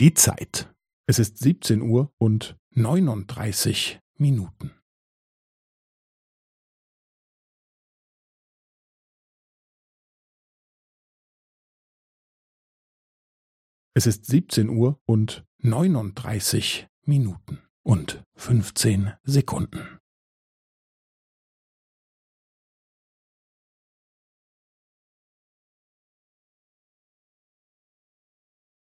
Die Zeit. Es ist 17 Uhr und 39 Minuten. Es ist 17 Uhr und 39 Minuten und 15 Sekunden.